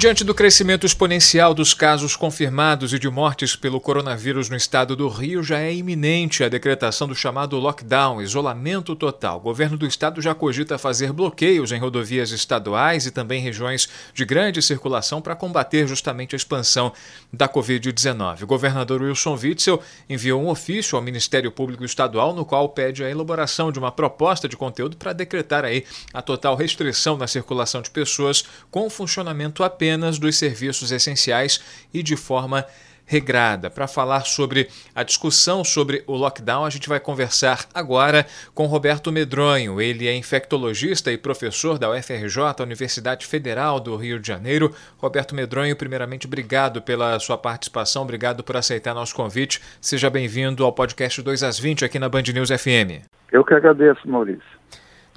Diante do crescimento exponencial dos casos confirmados e de mortes pelo coronavírus no estado do Rio, já é iminente a decretação do chamado lockdown, isolamento total. O governo do estado já cogita fazer bloqueios em rodovias estaduais e também regiões de grande circulação para combater justamente a expansão da Covid-19. O governador Wilson Witzel enviou um ofício ao Ministério Público Estadual no qual pede a elaboração de uma proposta de conteúdo para decretar aí a total restrição na circulação de pessoas com funcionamento apenas apenas dos serviços essenciais e de forma regrada. Para falar sobre a discussão sobre o lockdown, a gente vai conversar agora com Roberto Medronho. Ele é infectologista e professor da UFRJ, Universidade Federal do Rio de Janeiro. Roberto Medronho, primeiramente, obrigado pela sua participação, obrigado por aceitar nosso convite. Seja bem-vindo ao podcast 2 às 20 aqui na Band News FM. Eu que agradeço, Maurício.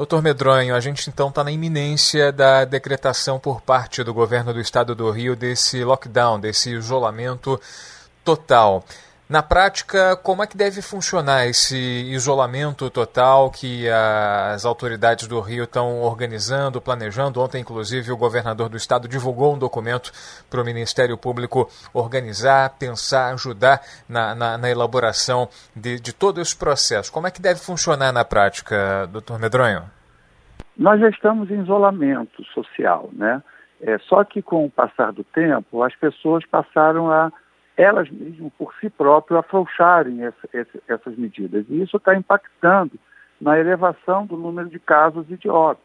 Doutor Medronho, a gente então está na iminência da decretação por parte do governo do estado do Rio desse lockdown, desse isolamento total. Na prática, como é que deve funcionar esse isolamento total que as autoridades do Rio estão organizando, planejando? Ontem, inclusive, o governador do estado divulgou um documento para o Ministério Público organizar, pensar, ajudar na, na, na elaboração de, de todo esse processo. Como é que deve funcionar na prática, doutor Medronho? Nós já estamos em isolamento social, né? É, só que com o passar do tempo, as pessoas passaram a elas mesmas, por si próprias, afrouxarem essa, essa, essas medidas. E isso está impactando na elevação do número de casos e de óbitos.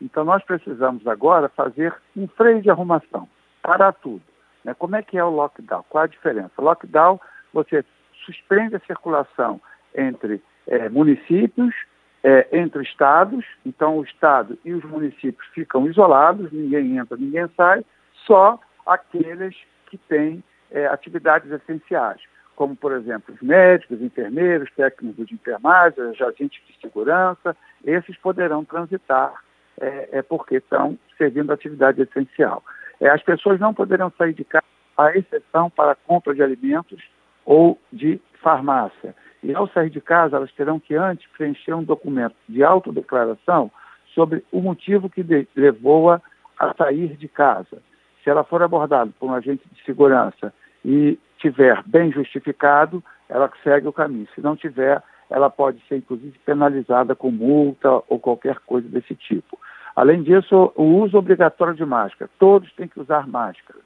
Então, nós precisamos agora fazer um freio de arrumação, parar tudo. Né? Como é que é o lockdown? Qual a diferença? lockdown, você suspende a circulação entre é, municípios, é, entre estados, então o estado e os municípios ficam isolados, ninguém entra, ninguém sai, só aqueles que têm é, atividades essenciais, como, por exemplo, os médicos, enfermeiros, técnicos de enfermagem, agentes de segurança, esses poderão transitar é, é porque estão servindo atividade essencial. É, as pessoas não poderão sair de casa, à exceção para compra de alimentos ou de farmácia. E ao sair de casa, elas terão que antes preencher um documento de autodeclaração sobre o motivo que levou-a a sair de casa. Se ela for abordada por um agente de segurança e tiver bem justificado, ela segue o caminho. Se não tiver, ela pode ser, inclusive, penalizada com multa ou qualquer coisa desse tipo. Além disso, o uso obrigatório de máscara. Todos têm que usar máscara,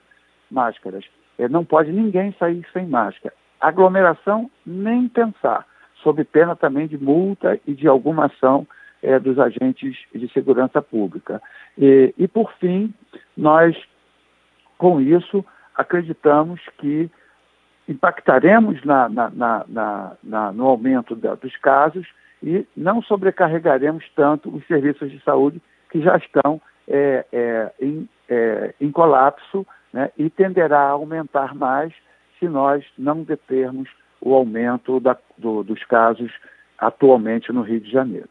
máscaras. É, não pode ninguém sair sem máscara. Aglomeração, nem pensar, sob pena também de multa e de alguma ação é, dos agentes de segurança pública. E, e, por fim, nós com isso, acreditamos que impactaremos na, na, na, no aumento da, dos casos e não sobrecarregaremos tanto os serviços de saúde que já estão é, é, em, é, em, colapso né, e tenderá a aumentar mais se nós não determos o aumento da, do, dos casos atualmente no Rio de Janeiro.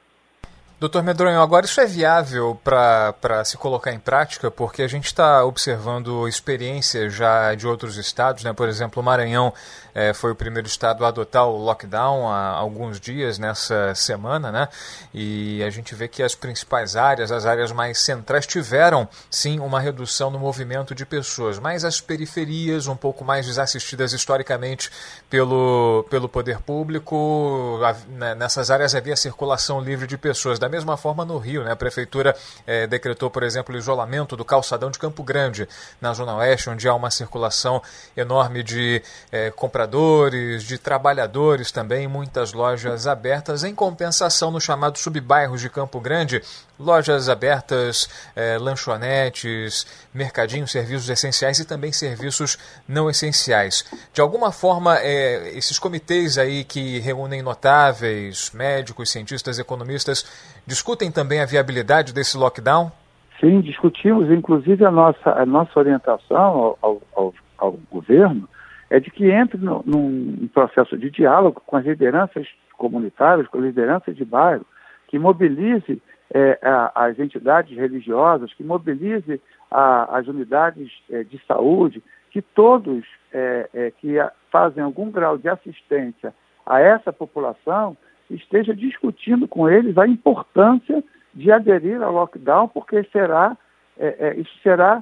Doutor Medronho, agora isso é viável para se colocar em prática, porque a gente está observando experiências já de outros estados, né? por exemplo, o Maranhão é, foi o primeiro estado a adotar o lockdown há alguns dias nessa semana, né? e a gente vê que as principais áreas, as áreas mais centrais, tiveram sim uma redução no movimento de pessoas, mas as periferias, um pouco mais desassistidas historicamente pelo, pelo poder público, né, nessas áreas havia circulação livre de pessoas. Da mesma forma no Rio, né? a prefeitura é, decretou, por exemplo, o isolamento do calçadão de Campo Grande, na Zona Oeste, onde há uma circulação enorme de é, compradores, de trabalhadores também, muitas lojas abertas. Em compensação, no chamado subbairros de Campo Grande, lojas abertas, é, lanchonetes, mercadinhos, serviços essenciais e também serviços não essenciais. De alguma forma, é, esses comitês aí que reúnem notáveis, médicos, cientistas, economistas, discutem também a viabilidade desse lockdown? Sim, discutimos. Inclusive, a nossa, a nossa orientação ao, ao, ao governo é de que entre no, num processo de diálogo com as lideranças comunitárias, com as lideranças de bairro, que mobilize é, a, as entidades religiosas, que mobilize a, as unidades é, de saúde, que todos é, é, que fazem algum grau de assistência a essa população esteja discutindo com eles a importância de aderir ao lockdown, porque será, é, é, isso será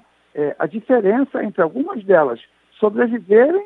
a diferença entre algumas delas sobreviverem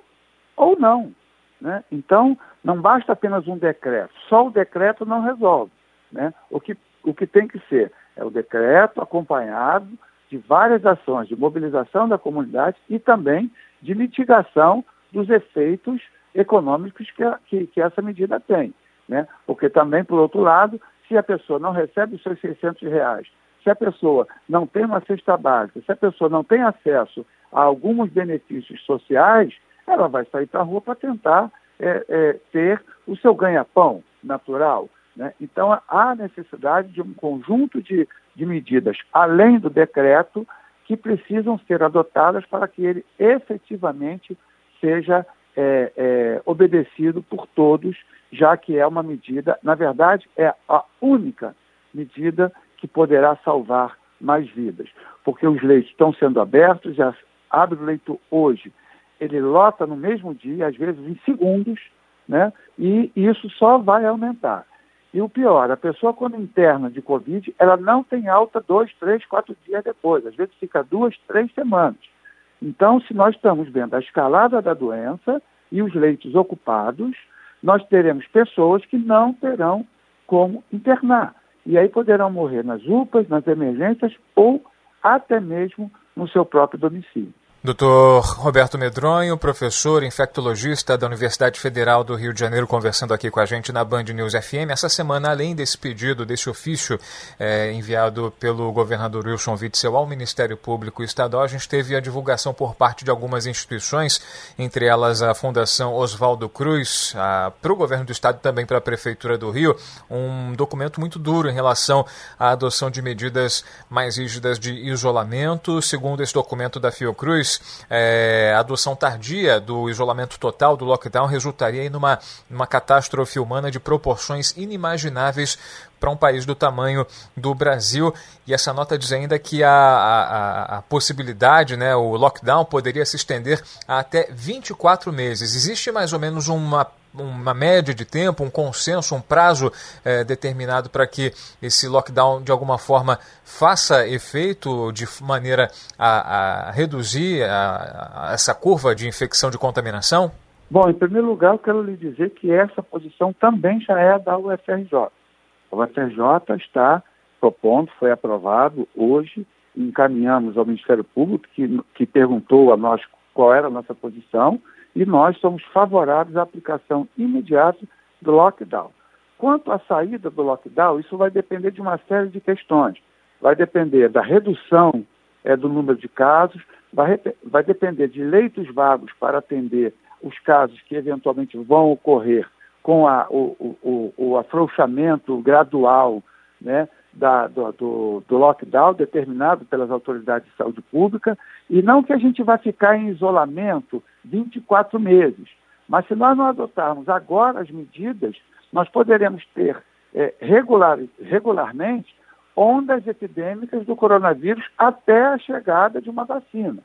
ou não. Né? Então, não basta apenas um decreto, só o decreto não resolve. Né? O, que, o que tem que ser é o decreto acompanhado de várias ações de mobilização da comunidade e também de mitigação dos efeitos econômicos que, que, que essa medida tem. Né? Porque também, por outro lado, se a pessoa não recebe os seus 600 reais, se a pessoa não tem uma cesta básica, se a pessoa não tem acesso a alguns benefícios sociais, ela vai sair para a rua para tentar é, é, ter o seu ganha-pão natural. Né? Então, há necessidade de um conjunto de, de medidas, além do decreto, que precisam ser adotadas para que ele efetivamente seja é, é, obedecido por todos, já que é uma medida, na verdade, é a única medida que poderá salvar mais vidas, porque os leitos estão sendo abertos, já abre o leito hoje, ele lota no mesmo dia, às vezes em segundos, né? E isso só vai aumentar. E o pior, a pessoa quando interna de Covid, ela não tem alta dois, três, quatro dias depois, às vezes fica duas, três semanas. Então, se nós estamos vendo a escalada da doença e os leitos ocupados, nós teremos pessoas que não terão como internar. E aí poderão morrer nas UPAs, nas emergências ou até mesmo no seu próprio domicílio. Dr. Roberto Medronho, professor infectologista da Universidade Federal do Rio de Janeiro, conversando aqui com a gente na Band News FM. Essa semana, além desse pedido, desse ofício é, enviado pelo governador Wilson Witzel ao Ministério Público Estadual, a gente teve a divulgação por parte de algumas instituições, entre elas a Fundação Oswaldo Cruz, para o governo do estado também para a Prefeitura do Rio, um documento muito duro em relação à adoção de medidas mais rígidas de isolamento. Segundo esse documento da Fiocruz, é, a adoção tardia do isolamento total, do lockdown, resultaria em numa, numa catástrofe humana de proporções inimagináveis para um país do tamanho do Brasil. E essa nota diz ainda que a, a, a, possibilidade, né, o lockdown, poderia se estender a até 24 meses. Existe mais ou menos uma uma média de tempo, um consenso, um prazo é, determinado para que esse lockdown de alguma forma faça efeito de maneira a, a reduzir a, a essa curva de infecção de contaminação? Bom, em primeiro lugar, eu quero lhe dizer que essa posição também já é da UFRJ. A UFRJ está propondo, foi aprovado hoje, encaminhamos ao Ministério Público, que, que perguntou a nós qual era a nossa posição, e nós somos favoráveis à aplicação imediata do lockdown. Quanto à saída do lockdown, isso vai depender de uma série de questões. Vai depender da redução é, do número de casos, vai, vai depender de leitos vagos para atender os casos que eventualmente vão ocorrer com a, o, o, o, afrouxamento gradual né, da, do, do, do, lockdown determinado pelas autoridades de saúde pública, e não que a gente vai ficar em isolamento 24 meses. Mas se nós não adotarmos agora as medidas, nós poderemos ter é, regular, regularmente ondas epidêmicas do coronavírus até a chegada de uma vacina.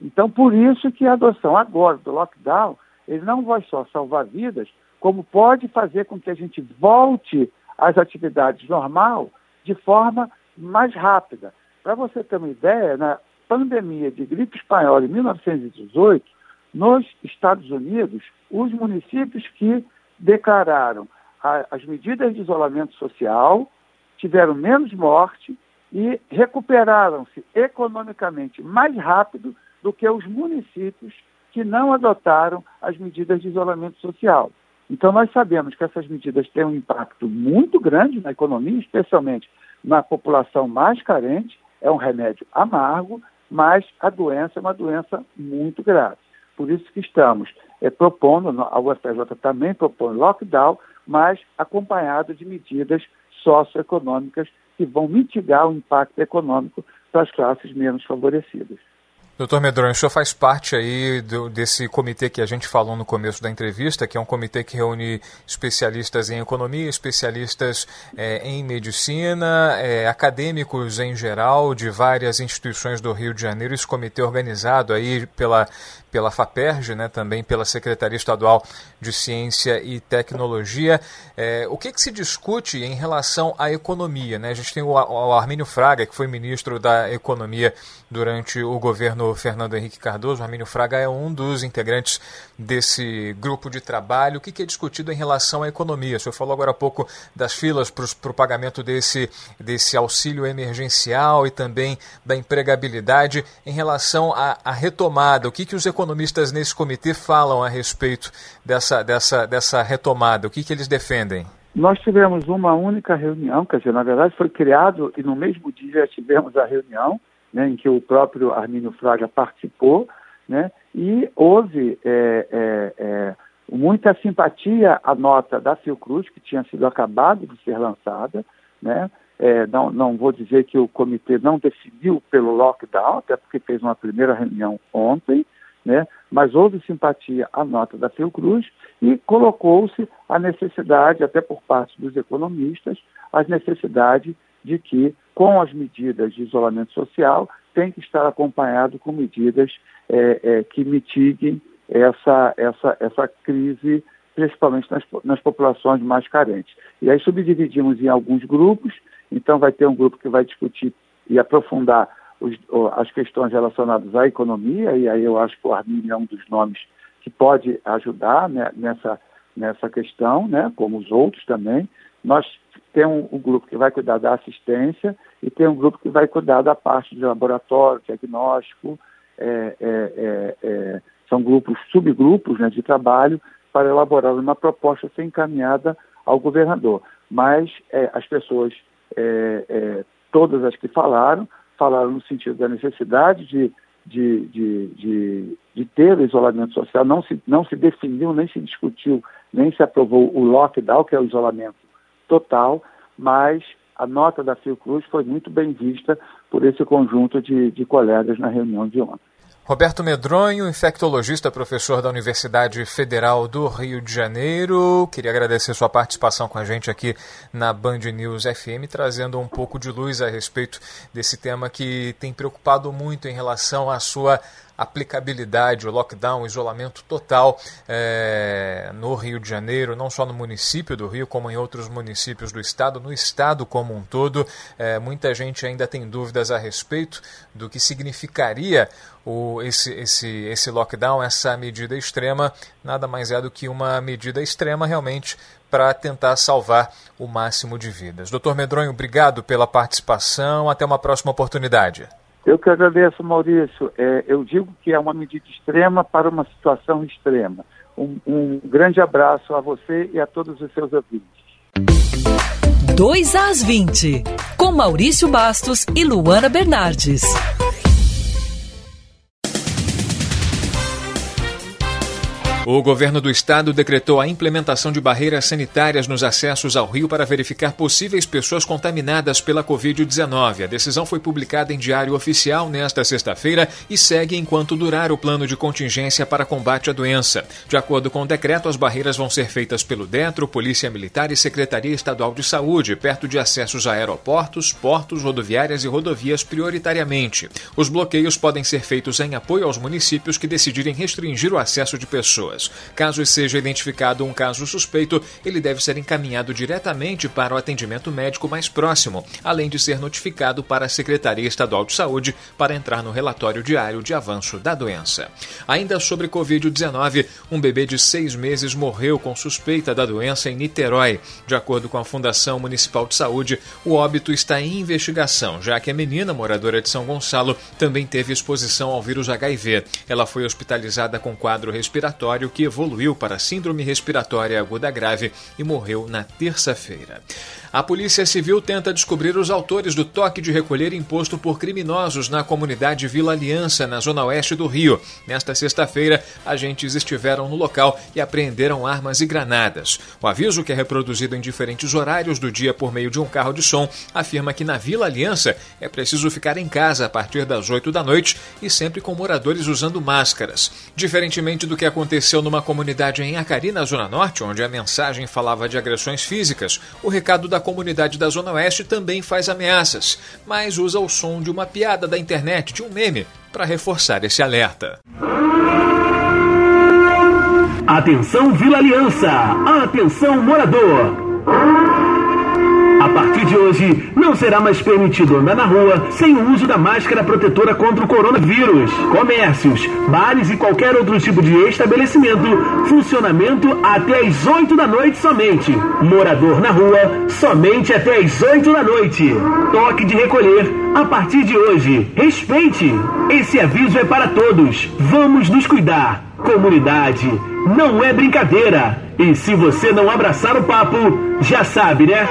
Então, por isso que a adoção agora do lockdown, ele não vai só salvar vidas, como pode fazer com que a gente volte às atividades normal de forma mais rápida. Para você ter uma ideia, na pandemia de gripe espanhola em 1918, nos Estados Unidos, os municípios que declararam a, as medidas de isolamento social tiveram menos morte e recuperaram-se economicamente mais rápido do que os municípios que não adotaram as medidas de isolamento social. Então, nós sabemos que essas medidas têm um impacto muito grande na economia, especialmente na população mais carente. É um remédio amargo, mas a doença é uma doença muito grave. Por isso que estamos é, propondo, a UFRJ também propõe lockdown, mas acompanhado de medidas socioeconômicas que vão mitigar o impacto econômico das classes menos favorecidas. Doutor Medronho, o senhor faz parte aí do, desse comitê que a gente falou no começo da entrevista, que é um comitê que reúne especialistas em economia, especialistas é, em medicina, é, acadêmicos em geral, de várias instituições do Rio de Janeiro. Esse comitê organizado aí pela, pela FAPERJ, né, também pela Secretaria Estadual de Ciência e Tecnologia. É, o que, que, se discute em relação à economia? Né? A gente tem o, o Armínio Fraga, que foi ministro da Economia durante o governo Fernando Henrique Cardoso. O Armínio Fraga é um dos integrantes desse grupo de trabalho. O que, que é discutido em relação à economia? O senhor falou agora há pouco das filas para o pagamento desse, desse auxílio emergencial e também da empregabilidade em relação à, à retomada. O que, que os economistas nesse comitê falam a respeito dessa, dessa, dessa retomada? O que, que eles defendem? Nós tivemos uma única reunião, quer dizer, na verdade foi criado e no mesmo dia tivemos a reunião né, em que o próprio Armínio Fraga participou, né, e houve é, é, é, muita simpatia à nota da Fiocruz, que tinha sido acabado de ser lançada, né, é, não, não vou dizer que o comitê não decidiu pelo lockdown, até porque fez uma primeira reunião ontem, né? mas houve simpatia à nota da Fiocruz e colocou-se a necessidade, até por parte dos economistas, a necessidade de que, com as medidas de isolamento social, tem que estar acompanhado com medidas é, é, que mitiguem essa, essa, essa crise, principalmente nas, nas populações mais carentes. E aí subdividimos em alguns grupos, então vai ter um grupo que vai discutir e aprofundar os, as questões relacionadas à economia, e aí eu acho que o Arminio é um dos nomes que pode ajudar né, nessa, nessa questão, né, como os outros também. Nós temos um, um, grupo que vai cuidar da assistência e tem um grupo que vai cuidar da parte de laboratório, diagnóstico, é, é, é, é são grupos, subgrupos né, de trabalho para elaborar uma proposta ser encaminhada ao governador. Mas é, as pessoas, é, todas as que falaram, falaram no sentido da necessidade de, de, de, de, de ter o isolamento social, não se, não se definiu, nem se discutiu, nem se aprovou o lockdown, que é o isolamento total, mas a nota da Fiocruz foi muito bem vista por esse conjunto de, de colegas na reunião de ontem. Roberto Medronho, infectologista, professor da Universidade Federal do Rio de Janeiro. Queria agradecer sua participação com a gente aqui na Band News FM, trazendo um pouco de luz a respeito desse tema que tem preocupado muito em relação à sua aplicabilidade, o lockdown, o isolamento total é, no Rio de Janeiro, não só no município do Rio, como em outros municípios do estado, no estado como um todo. É, muita gente ainda tem dúvidas a respeito do que significaria o, esse, esse, esse lockdown, essa medida extrema, nada mais é do que uma medida extrema realmente para tentar salvar o máximo de vidas. Doutor Medronho, obrigado pela participação. Até uma próxima oportunidade. Eu que agradeço, Maurício. É, eu digo que é uma medida extrema para uma situação extrema. Um, um grande abraço a você e a todos os seus ouvintes. 2 às 20, com Maurício Bastos e Luana Bernardes. O governo do estado decretou a implementação de barreiras sanitárias nos acessos ao rio para verificar possíveis pessoas contaminadas pela Covid-19. A decisão foi publicada em Diário Oficial nesta sexta-feira e segue enquanto durar o plano de contingência para combate à doença. De acordo com o decreto, as barreiras vão ser feitas pelo DETRO, Polícia Militar e Secretaria Estadual de Saúde, perto de acessos a aeroportos, portos, rodoviárias e rodovias prioritariamente. Os bloqueios podem ser feitos em apoio aos municípios que decidirem restringir o acesso de pessoas Caso seja identificado um caso suspeito, ele deve ser encaminhado diretamente para o atendimento médico mais próximo, além de ser notificado para a Secretaria Estadual de Saúde para entrar no relatório diário de avanço da doença. Ainda sobre Covid-19, um bebê de seis meses morreu com suspeita da doença em Niterói. De acordo com a Fundação Municipal de Saúde, o óbito está em investigação, já que a menina, moradora de São Gonçalo, também teve exposição ao vírus HIV. Ela foi hospitalizada com quadro respiratório Que evoluiu para síndrome respiratória aguda grave e morreu na terça-feira. A Polícia Civil tenta descobrir os autores do toque de recolher imposto por criminosos na comunidade Vila Aliança, na zona oeste do Rio. Nesta sexta-feira, agentes estiveram no local e apreenderam armas e granadas. O aviso, que é reproduzido em diferentes horários do dia por meio de um carro de som, afirma que na Vila Aliança é preciso ficar em casa a partir das 8 da noite e sempre com moradores usando máscaras. Diferentemente do que aconteceu numa comunidade em Acari, na Zona Norte, onde a mensagem falava de agressões físicas, o recado da comunidade da Zona Oeste também faz ameaças, mas usa o som de uma piada da internet, de um meme, para reforçar esse alerta. Atenção Vila Aliança! Atenção morador! Partir de hoje, não será mais permitido andar na rua sem o uso da máscara protetora contra o coronavírus. Comércios, bares e qualquer outro tipo de estabelecimento, funcionamento até às 8 da noite somente. Morador na rua, somente até às 8 da noite. Toque de recolher a partir de hoje. Respeite! Esse aviso é para todos. Vamos nos cuidar. Comunidade, não é brincadeira. E se você não abraçar o papo, já sabe, né?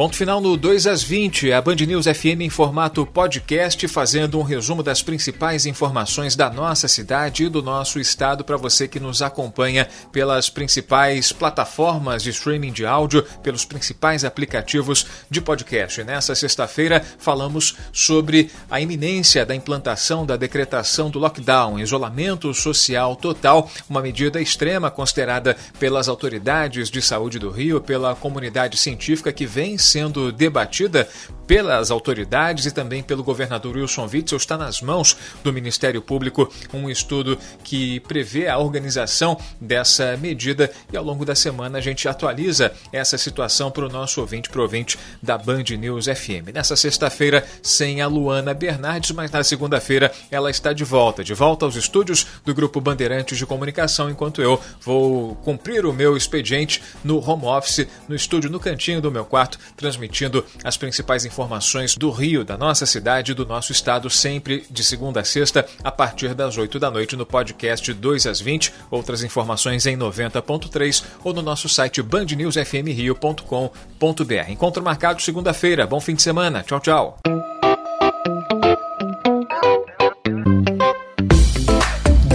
Ponto final no 2 às 20, a Band News FM em formato podcast, fazendo um resumo das principais informações da nossa cidade e do nosso estado para você que nos acompanha pelas principais plataformas de streaming de áudio, pelos principais aplicativos de podcast. Nessa sexta-feira, falamos sobre a iminência da implantação da decretação do lockdown, isolamento social total, uma medida extrema considerada pelas autoridades de saúde do Rio, pela comunidade científica que vem sendo debatida pelas autoridades e também pelo governador Wilson Witzel. Está nas mãos do Ministério Público um estudo que prevê a organização dessa medida e ao longo da semana a gente atualiza essa situação para o nosso ouvinte, ouvinte da Band News FM. Nessa sexta-feira, sem a Luana Bernardes, mas na segunda-feira ela está de volta, de volta aos estúdios do Grupo Bandeirantes de Comunicação, enquanto eu vou cumprir o meu expediente no home office, no estúdio, no cantinho do meu quarto, transmitindo as principais informações do Rio, da nossa cidade e do nosso estado, sempre de segunda a sexta, a partir das 8 da noite no podcast 2 às 20. Outras informações em 90.3 ou no nosso site bandnewsfmrio.com.br. Encontro marcado segunda-feira. Bom fim de semana. Tchau, tchau.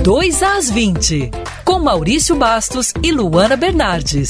Dois às 20, com Maurício Bastos e Luana Bernardes.